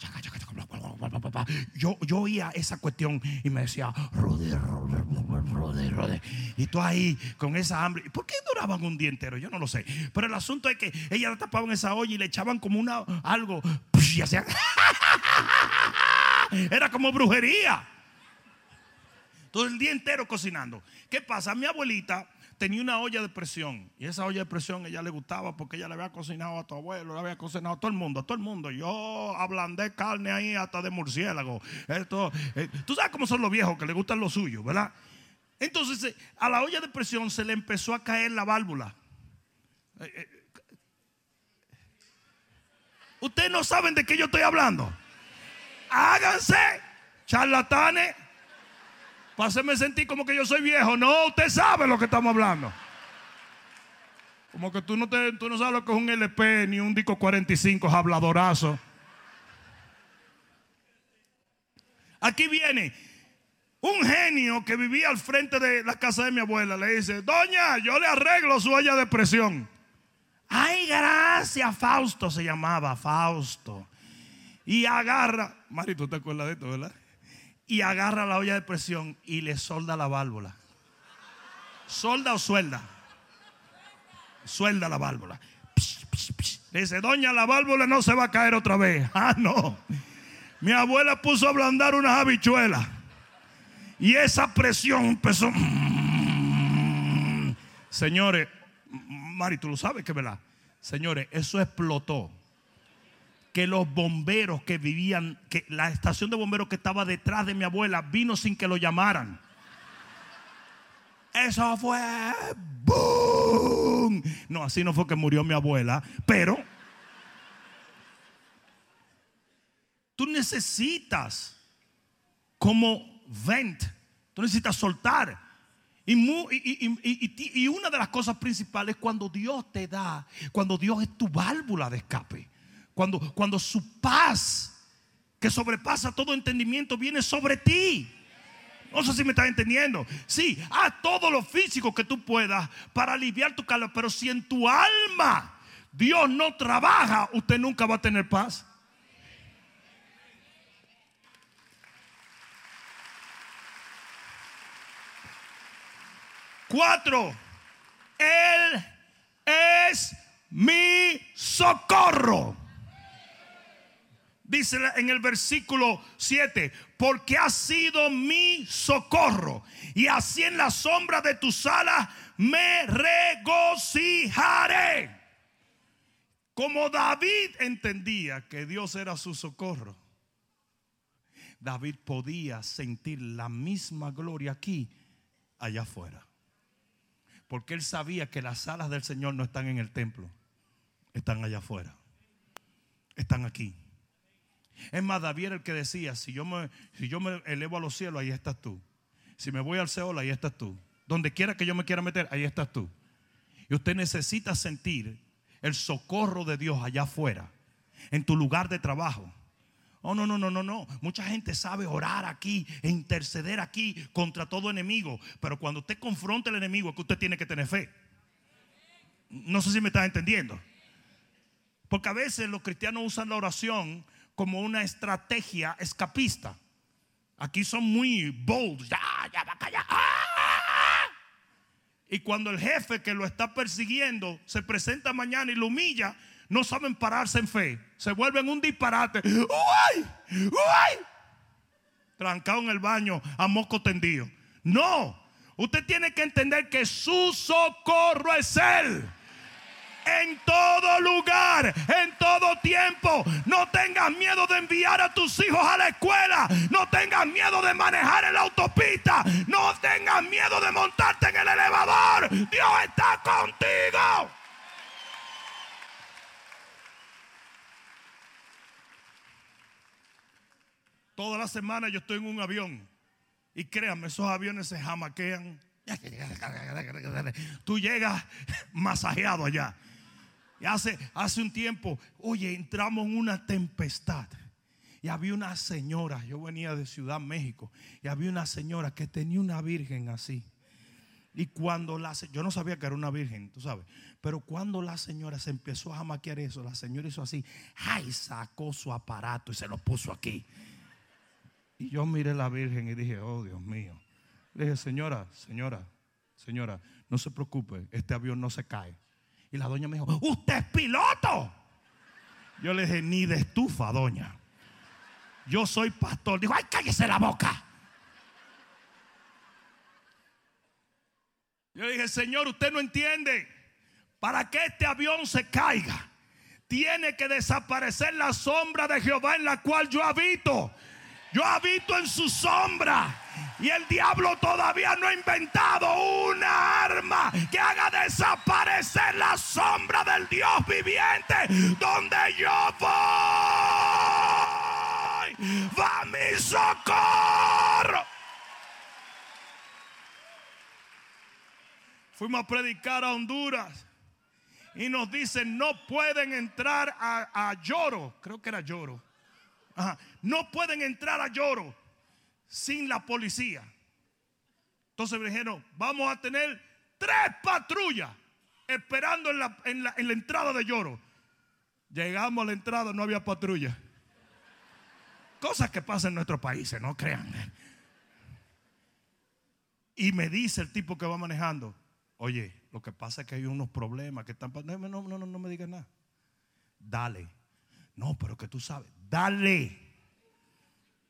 Yo, yo oía esa cuestión y me decía, Rode, Rode, Rode, Y tú ahí con esa hambre. ¿Por qué duraban un día entero? Yo no lo sé. Pero el asunto es que ella la tapaban esa olla y le echaban como una algo. Y hacían. Era como brujería. Todo el día entero cocinando. ¿Qué pasa? Mi abuelita tenía una olla de presión. Y esa olla de presión ella le gustaba porque ella le había cocinado a tu abuelo, le había cocinado a todo el mundo, a todo el mundo. Yo ablandé carne ahí hasta de murciélago. Esto, eh, Tú sabes cómo son los viejos que le gustan lo suyo, ¿verdad? Entonces eh, a la olla de presión se le empezó a caer la válvula. Eh, Ustedes no saben de qué yo estoy hablando. Háganse charlatanes para hacerme sentir como que yo soy viejo. No, usted sabe lo que estamos hablando. Como que tú no, te, tú no sabes lo que es un LP ni un disco 45 habladorazo. Aquí viene un genio que vivía al frente de la casa de mi abuela. Le dice, doña, yo le arreglo su olla de presión. Ay, gracias, Fausto se llamaba, Fausto. Y agarra, Mari, tú te acuerdas de esto, ¿verdad? Y agarra la olla de presión y le solda la válvula. ¿Solda o suelda? Suelda la válvula. Le dice, doña, la válvula no se va a caer otra vez. Ah, no. Mi abuela puso a ablandar unas habichuelas. Y esa presión empezó. Señores, Mari, tú lo sabes que verdad. Señores, eso explotó que los bomberos que vivían, que la estación de bomberos que estaba detrás de mi abuela vino sin que lo llamaran. Eso fue boom. No, así no fue que murió mi abuela, pero tú necesitas como vent, tú necesitas soltar. Y, y, una de las cosas principales cuando Dios te da, cuando Dios es tu válvula de escape. Cuando, cuando su paz, que sobrepasa todo entendimiento, viene sobre ti. No sé si me estás entendiendo. Sí, haz todo lo físico que tú puedas para aliviar tu calor. Pero si en tu alma Dios no trabaja, usted nunca va a tener paz. Cuatro, Él es mi socorro. Dice en el versículo 7, porque ha sido mi socorro. Y así en la sombra de tus alas me regocijaré. Como David entendía que Dios era su socorro, David podía sentir la misma gloria aquí, allá afuera. Porque él sabía que las alas del Señor no están en el templo, están allá afuera, están aquí. Es más, David era el que decía, si yo, me, si yo me elevo a los cielos, ahí estás tú. Si me voy al Seol, ahí estás tú. Donde quiera que yo me quiera meter, ahí estás tú. Y usted necesita sentir el socorro de Dios allá afuera, en tu lugar de trabajo. Oh, no, no, no, no, no. Mucha gente sabe orar aquí e interceder aquí contra todo enemigo. Pero cuando usted confronta al enemigo es que usted tiene que tener fe. No sé si me está entendiendo. Porque a veces los cristianos usan la oración como una estrategia escapista. Aquí son muy bold. Ya, ya, va a ¡Ah! Y cuando el jefe que lo está persiguiendo se presenta mañana y lo humilla, no saben pararse en fe. Se vuelven un disparate. ¡Uy! ¡Uy! Trancado en el baño a moco tendido. No. Usted tiene que entender que su socorro es Él en todo lugar, en todo tiempo. No tengas miedo de enviar a tus hijos a la escuela. No tengas miedo de manejar en la autopista. No tengas miedo de montarte en el elevador. Dios está contigo. Toda la semana yo estoy en un avión. Y créanme, esos aviones se jamaquean. Tú llegas masajeado allá. Y hace, hace un tiempo, oye, entramos en una tempestad. Y había una señora, yo venía de Ciudad México, y había una señora que tenía una virgen así. Y cuando la yo no sabía que era una virgen, tú sabes, pero cuando la señora se empezó a maquiar eso, la señora hizo así, ay, sacó su aparato y se lo puso aquí. Y yo miré la Virgen y dije, oh Dios mío. Le dije, señora, señora, señora, no se preocupe, este avión no se cae. Y la doña me dijo, usted es piloto. Yo le dije, ni de estufa, doña. Yo soy pastor. Dijo, ay, cállese la boca. Yo dije, Señor, usted no entiende. Para que este avión se caiga, tiene que desaparecer la sombra de Jehová en la cual yo habito. Yo habito en su sombra. Y el diablo todavía no ha inventado una arma que haga desaparecer la sombra del Dios viviente donde yo voy. Va mi socorro. Fuimos a predicar a Honduras y nos dicen no pueden entrar a, a Lloro, creo que era Lloro no pueden entrar a lloro sin la policía. Entonces me dijeron, vamos a tener tres patrullas esperando en la, en la, entrada de lloro. Llegamos a la entrada, no había patrulla. Cosas que pasan en nuestros países, no crean. Y me dice el tipo que va manejando, oye, lo que pasa es que hay unos problemas que están pasando. No, no, no, no me digas nada. Dale. No, pero que tú sabes dale,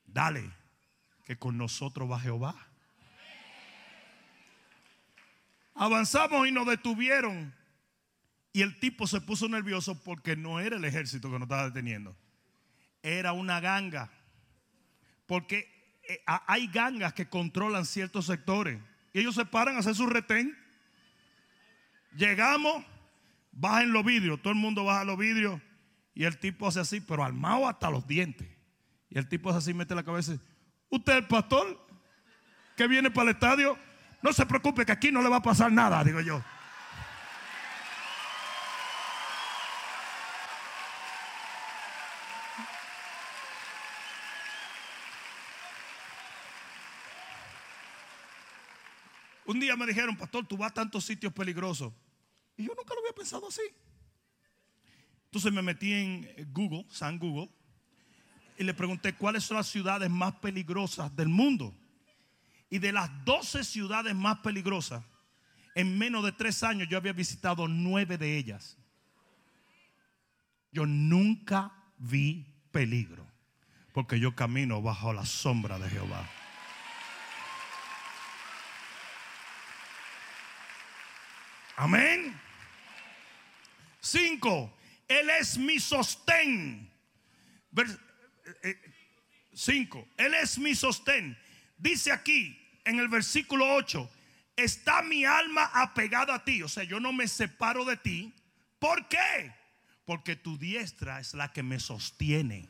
dale, que con nosotros va Jehová. Avanzamos y nos detuvieron. Y el tipo se puso nervioso porque no era el ejército que nos estaba deteniendo. Era una ganga. Porque eh, hay gangas que controlan ciertos sectores. Y ellos se paran a hacer su retén. Llegamos, bajen los vidrios. Todo el mundo baja los vidrios. Y el tipo hace así, pero armado hasta los dientes. Y el tipo hace así, mete la cabeza. ¿Usted es el pastor que viene para el estadio? No se preocupe que aquí no le va a pasar nada, digo yo. Un día me dijeron, pastor, tú vas a tantos sitios peligrosos. Y yo nunca lo había pensado así. Entonces me metí en Google, San Google, y le pregunté cuáles son las ciudades más peligrosas del mundo. Y de las 12 ciudades más peligrosas, en menos de tres años yo había visitado nueve de ellas. Yo nunca vi peligro, porque yo camino bajo la sombra de Jehová. Amén. Cinco, él es mi sostén. 5. Eh, eh, Él es mi sostén. Dice aquí en el versículo 8, está mi alma apegada a ti. O sea, yo no me separo de ti. ¿Por qué? Porque tu diestra es la que me sostiene.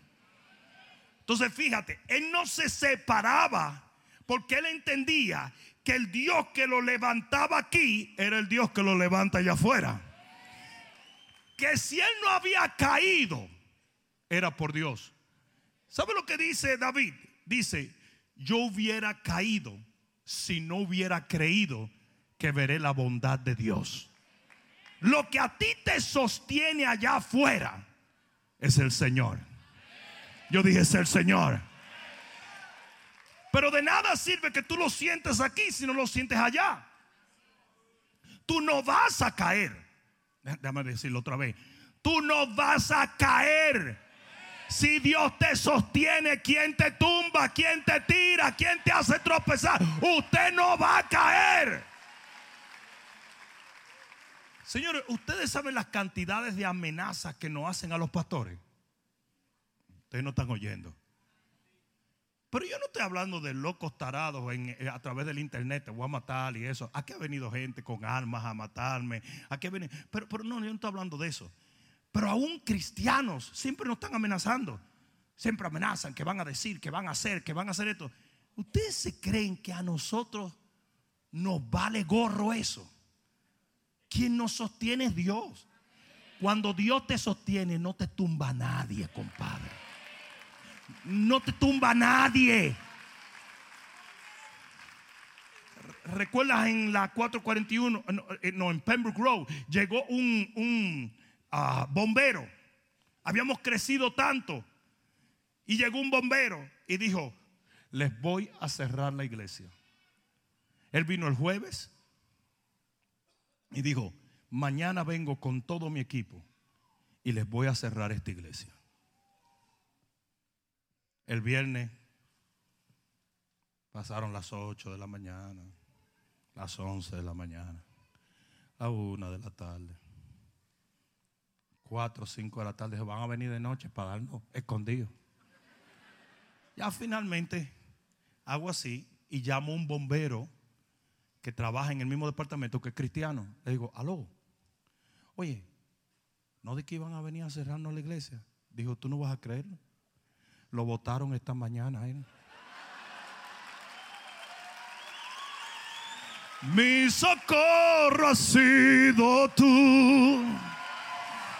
Entonces fíjate, él no se separaba porque él entendía que el Dios que lo levantaba aquí era el Dios que lo levanta allá afuera. Que si él no había caído, era por Dios. ¿Sabe lo que dice David? Dice, yo hubiera caído si no hubiera creído que veré la bondad de Dios. Lo que a ti te sostiene allá afuera es el Señor. Yo dije, es el Señor. Pero de nada sirve que tú lo sientes aquí si no lo sientes allá. Tú no vas a caer. Déjame decirlo otra vez. Tú no vas a caer. Si Dios te sostiene, ¿quién te tumba? ¿Quién te tira? ¿Quién te hace tropezar? Usted no va a caer. Señores, ustedes saben las cantidades de amenazas que nos hacen a los pastores. Ustedes no están oyendo. Pero yo no estoy hablando de locos tarados eh, a través del internet, te voy a matar y eso. Aquí ha venido gente con armas a matarme. Aquí ha venido, pero, pero no, yo no estoy hablando de eso. Pero aún cristianos siempre nos están amenazando. Siempre amenazan que van a decir, que van a hacer, que van a hacer esto. ¿Ustedes se creen que a nosotros nos vale gorro eso? Quien nos sostiene es Dios. Cuando Dios te sostiene, no te tumba nadie, compadre no te tumba nadie. ¿Recuerdas en la 441? Eh, no, en Pembroke Road llegó un, ah, bombero. Habíamos crecido tanto. Y llegó un bombero y dijo, les voy a cerrar la iglesia. Él vino el jueves y dijo, mañana vengo con todo mi equipo y les voy a cerrar esta iglesia. El viernes pasaron las 8 de la mañana, las 11 de la mañana, la 1 de la tarde, 4 o 5 de la tarde. Van a venir de noche para darnos escondidos. Ya finalmente hago así y llamo a un bombero que trabaja en el mismo departamento que es cristiano. Le digo, aló, oye, no de que iban a venir a cerrarnos la iglesia. Dijo, tú no vas a creerlo. Lo votaron esta mañana. ¿eh? Mi socorro ha sido tú.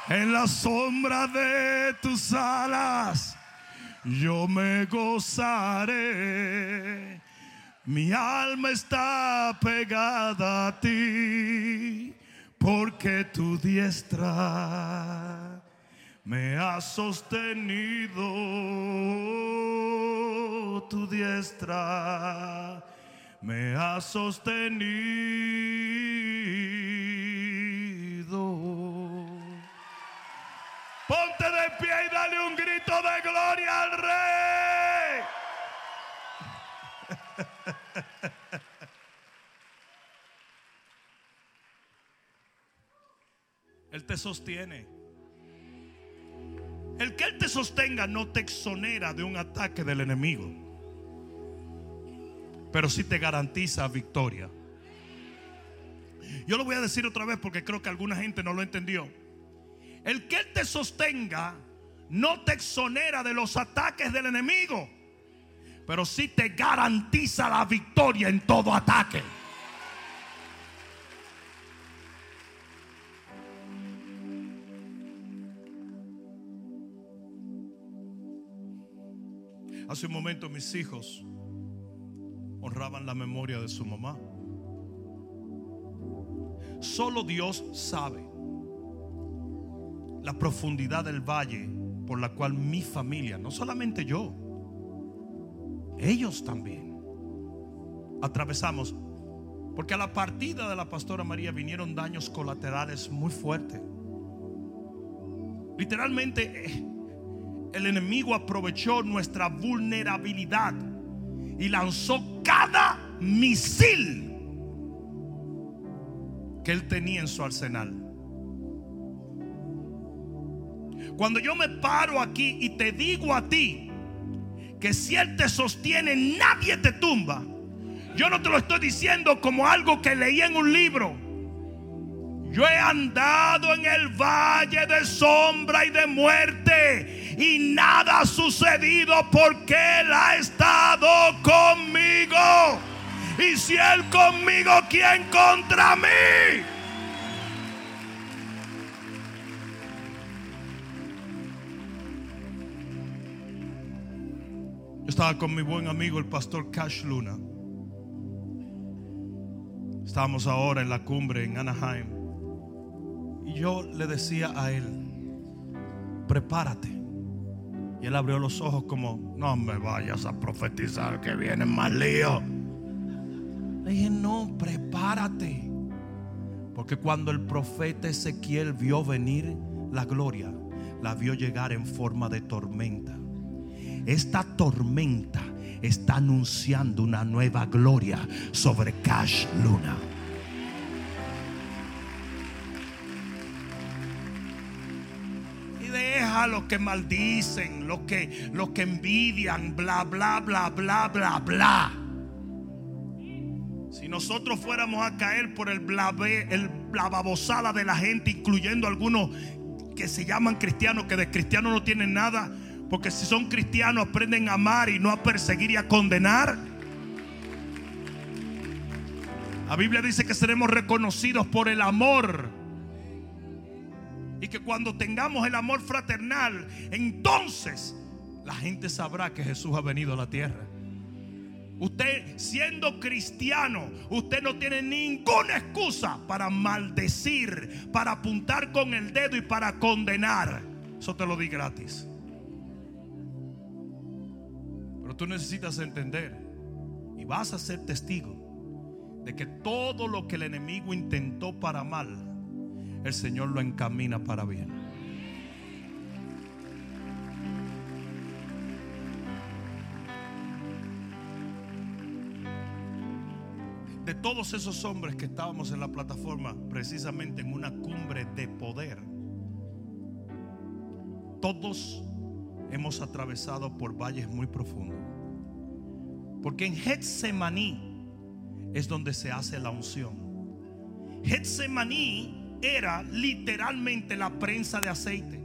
En la sombra de tus alas yo me gozaré. Mi alma está pegada a ti porque tu diestra me ha sostenido tu diestra, me ha sostenido. Ponte de pie y dale un grito de gloria al rey. Él te sostiene. Sostenga no te exonera de un ataque del enemigo, pero sí te garantiza victoria. Yo lo voy a decir otra vez porque creo que alguna gente no lo entendió. El que te sostenga no te exonera de los ataques del enemigo, pero sí te garantiza la victoria en todo ataque. Hace un momento mis hijos honraban la memoria de su mamá. Solo Dios sabe la profundidad del valle por la cual mi familia, no solamente yo, ellos también atravesamos. Porque a la partida de la pastora María vinieron daños colaterales muy fuertes. Literalmente eh, el enemigo aprovechó nuestra vulnerabilidad y lanzó cada misil que él tenía en su arsenal. Cuando yo me paro aquí y te digo a ti que si Él te sostiene, nadie te tumba. Yo no te lo estoy diciendo como algo que leí en un libro. Yo he andado en el valle de sombra y de muerte y nada ha sucedido porque Él ha estado conmigo. Y si Él conmigo, ¿quién contra mí? Yo estaba con mi buen amigo el pastor Cash Luna. Estábamos ahora en la cumbre en Anaheim. Y yo le decía a él, prepárate. Y él abrió los ojos como, no me vayas a profetizar que viene más lío. Le dije, no, prepárate. Porque cuando el profeta Ezequiel vio venir la gloria, la vio llegar en forma de tormenta. Esta tormenta está anunciando una nueva gloria sobre Cash Luna. Deja los que maldicen, los que, los que envidian, bla, bla, bla, bla, bla, bla. Si nosotros fuéramos a caer por el, blabe, el la babosada de la gente, incluyendo algunos que se llaman cristianos, que de cristianos no tienen nada, porque si son cristianos aprenden a amar y no a perseguir y a condenar. La Biblia dice que seremos reconocidos por el amor. Y que cuando tengamos el amor fraternal, entonces la gente sabrá que Jesús ha venido a la tierra. Usted siendo cristiano, usted no tiene ninguna excusa para maldecir, para apuntar con el dedo y para condenar. Eso te lo di gratis. Pero tú necesitas entender y vas a ser testigo de que todo lo que el enemigo intentó para mal, el Señor lo encamina para bien. De todos esos hombres que estábamos en la plataforma, precisamente en una cumbre de poder, todos hemos atravesado por valles muy profundos. Porque en Getsemaní es donde se hace la unción. Getsemaní era literalmente la prensa de aceite.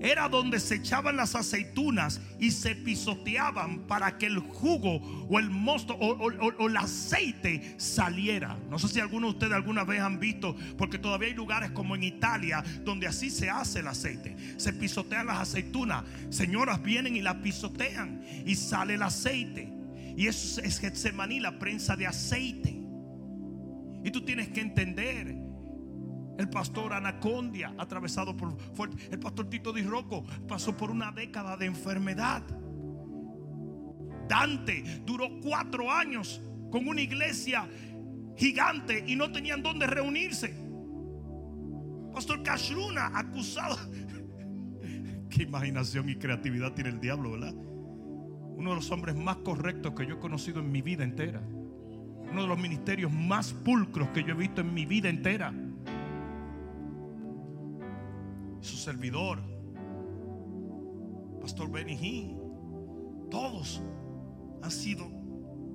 Era donde se echaban las aceitunas y se pisoteaban para que el jugo o el mosto o, el aceite saliera. No sé si algunos de ustedes alguna vez han visto, porque todavía hay lugares como en Italia donde así se hace el aceite. Se pisotean las aceitunas. Señoras vienen y las pisotean y sale el aceite. Y eso es Getsemaní, la prensa de aceite. Y tú tienes que entender. El pastor Anacondia, atravesado por fuerte. El pastor Tito Di Rocco pasó por una década de enfermedad. Dante duró cuatro años con una iglesia gigante y no tenían dónde reunirse. Pastor Kashruna, acusado. Qué imaginación y creatividad tiene el diablo, ¿verdad? Uno de los hombres más correctos que yo he conocido en mi vida entera. Uno de los ministerios más pulcros que yo he visto en mi vida entera. Su servidor, Pastor Benny todos han sido.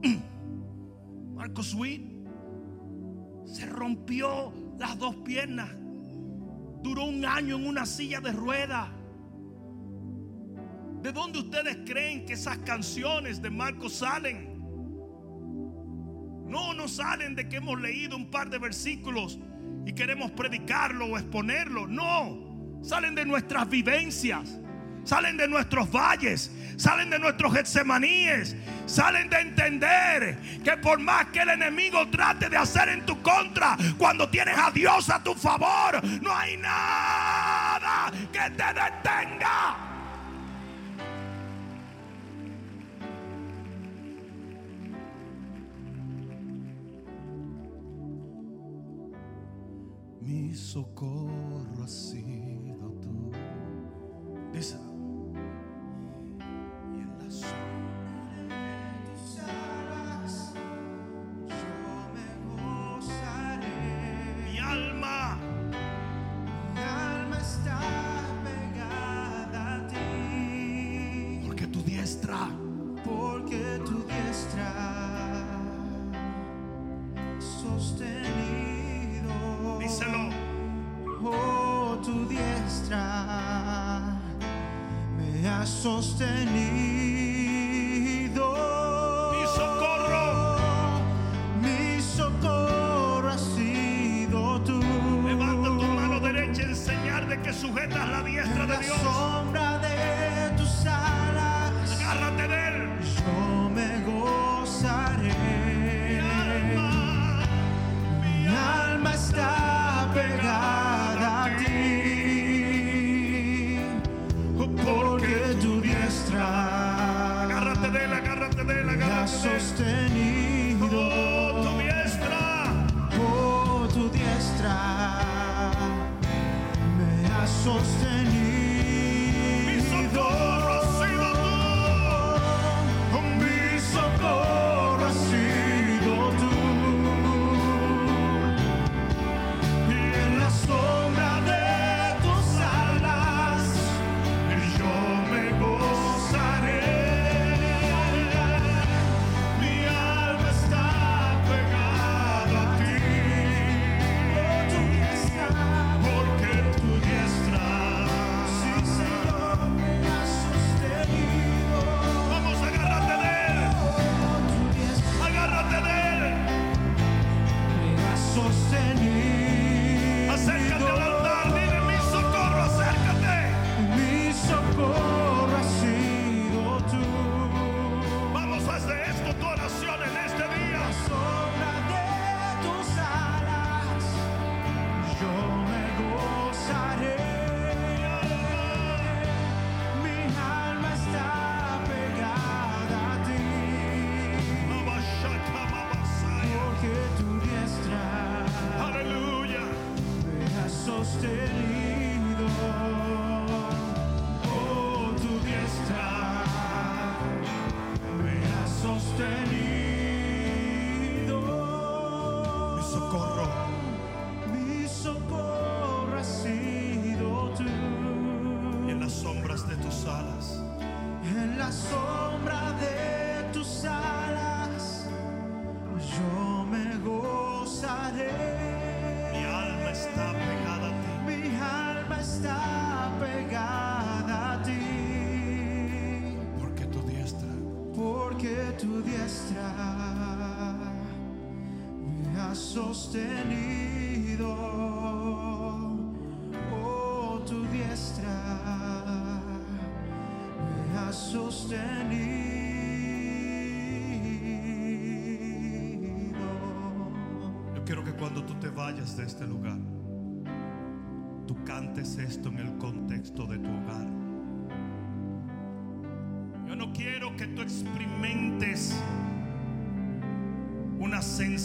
Marcos Witt se rompió las dos piernas. Duró un año en una silla de ruedas. ¿De dónde ustedes creen que esas canciones de Marcos salen? No, no salen de que hemos leído un par de versículos y queremos predicarlo o exponerlo. No, salen de nuestras vivencias, salen de nuestros valles, salen de nuestros getsemaníes, salen de entender que por más que el enemigo trate de hacer en tu contra, cuando tienes a Dios a tu favor, no hay nada que te detenga. Mi socorro ha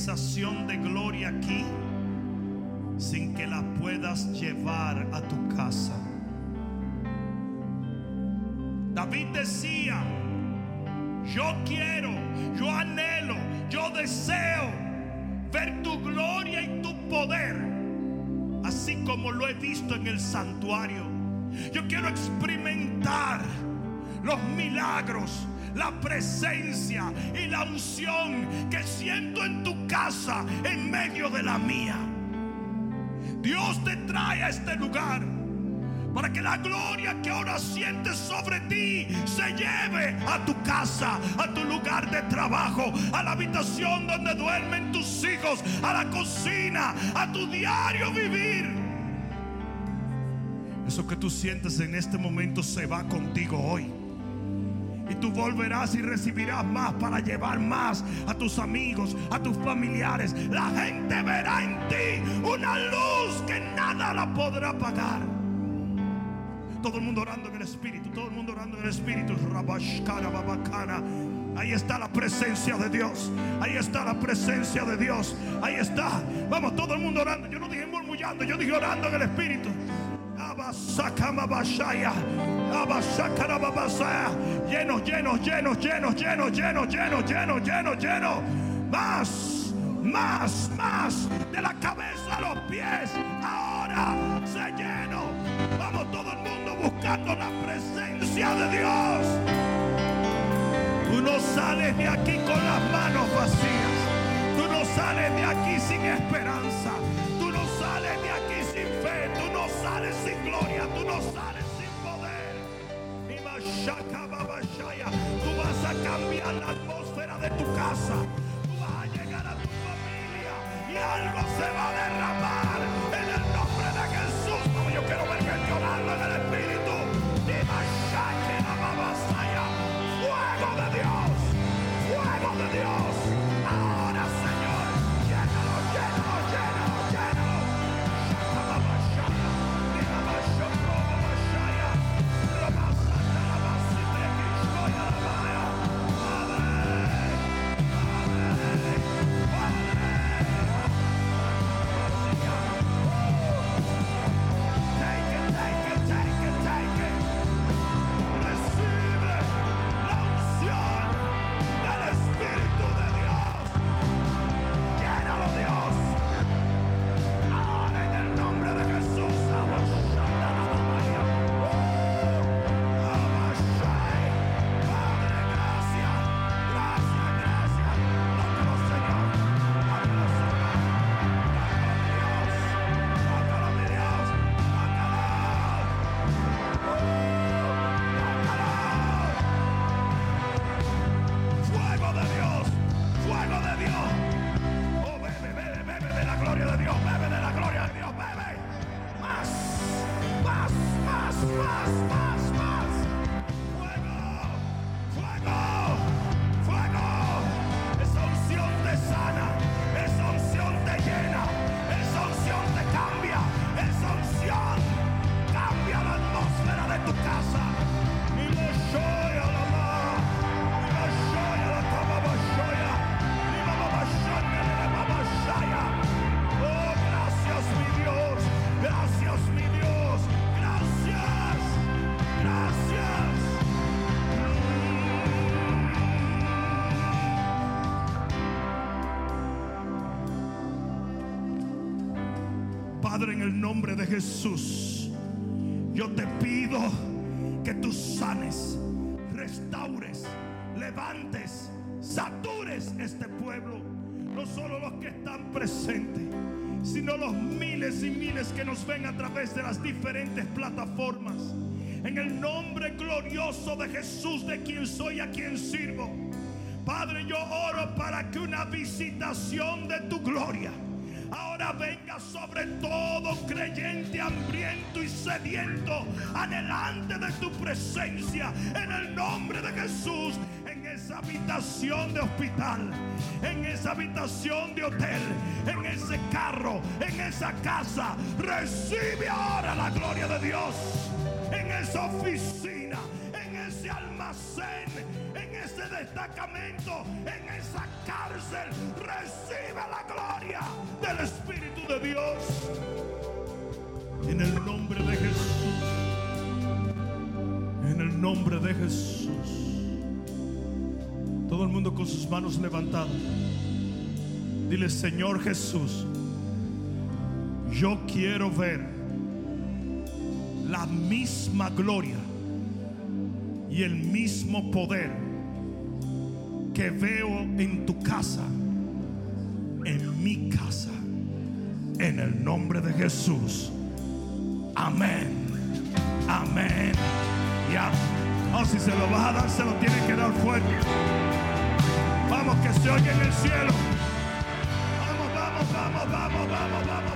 sensación de gloria aquí sin que la puedas llevar a tu casa. David decía, yo quiero, yo anhelo, yo deseo ver tu gloria y tu poder, así como lo he visto en el santuario. Yo quiero experimentar los milagros, la presencia y la unción que siento en tu casa en medio de la mía. Dios te trae a este lugar para que la gloria que ahora sientes sobre ti se lleve a tu casa, a tu lugar de trabajo, a la habitación donde duermen tus hijos, a la cocina, a tu diario vivir. Eso que tú sientes en este momento se va contigo hoy. Y tú volverás y recibirás más para llevar más a tus amigos, a tus familiares. La gente verá en ti una luz que nada la podrá apagar. Todo el mundo orando en el Espíritu, todo el mundo orando en el Espíritu. Ahí está la presencia de Dios. Ahí está la presencia de Dios. Ahí está. Vamos, todo el mundo orando. Yo no dije murmullando, yo dije orando en el Espíritu. Llenos, llenos, llenos, llenos, llenos, llenos, llenos, llenos, llenos, llenos. Más, más, más. De la cabeza a los pies. Ahora se lleno. Vamos todo el mundo buscando la presencia de Dios. Tú no sales de aquí con las manos vacías. Tú no sales de aquí sin esperanza. Sales sin gloria. Tú no sales sin poder. Tú vas a cambiar la atmósfera de tu casa. Tú vas a llegar a tu familia y algo se va a Jesús, yo te pido que tú sanes, restaures, levantes, satures este pueblo. No solo los que están presentes, sino los miles y miles que nos ven a través de las diferentes plataformas. En el nombre glorioso de Jesús, de quien soy, a quien sirvo. Padre, yo oro para que una visitación de tu gloria ahora venga sobre todo creyente hambriento y sediento, anhelante de tu presencia, en el nombre de Jesús, en esa habitación de hospital, en esa habitación de hotel, en ese carro, en esa casa. Recibe ahora la gloria de Dios, en esa oficina, en ese almacén, destacamento, en esa cárcel. Recibe la gloria del Espíritu de Dios. En el nombre de Jesús. En el nombre de Jesús. Todo el mundo con sus manos levantadas. Dile, Señor Jesús, yo quiero ver la misma gloria y el mismo poder que veo en tu casa, en mi casa, en el nombre de Jesús. Amén. Amén. Ya. Oh, si se lo vas a dar, se lo tiene que dar fuerte. Vamos, que se oye en el cielo. Vamos, vamos, vamos, vamos, vamos, vamos,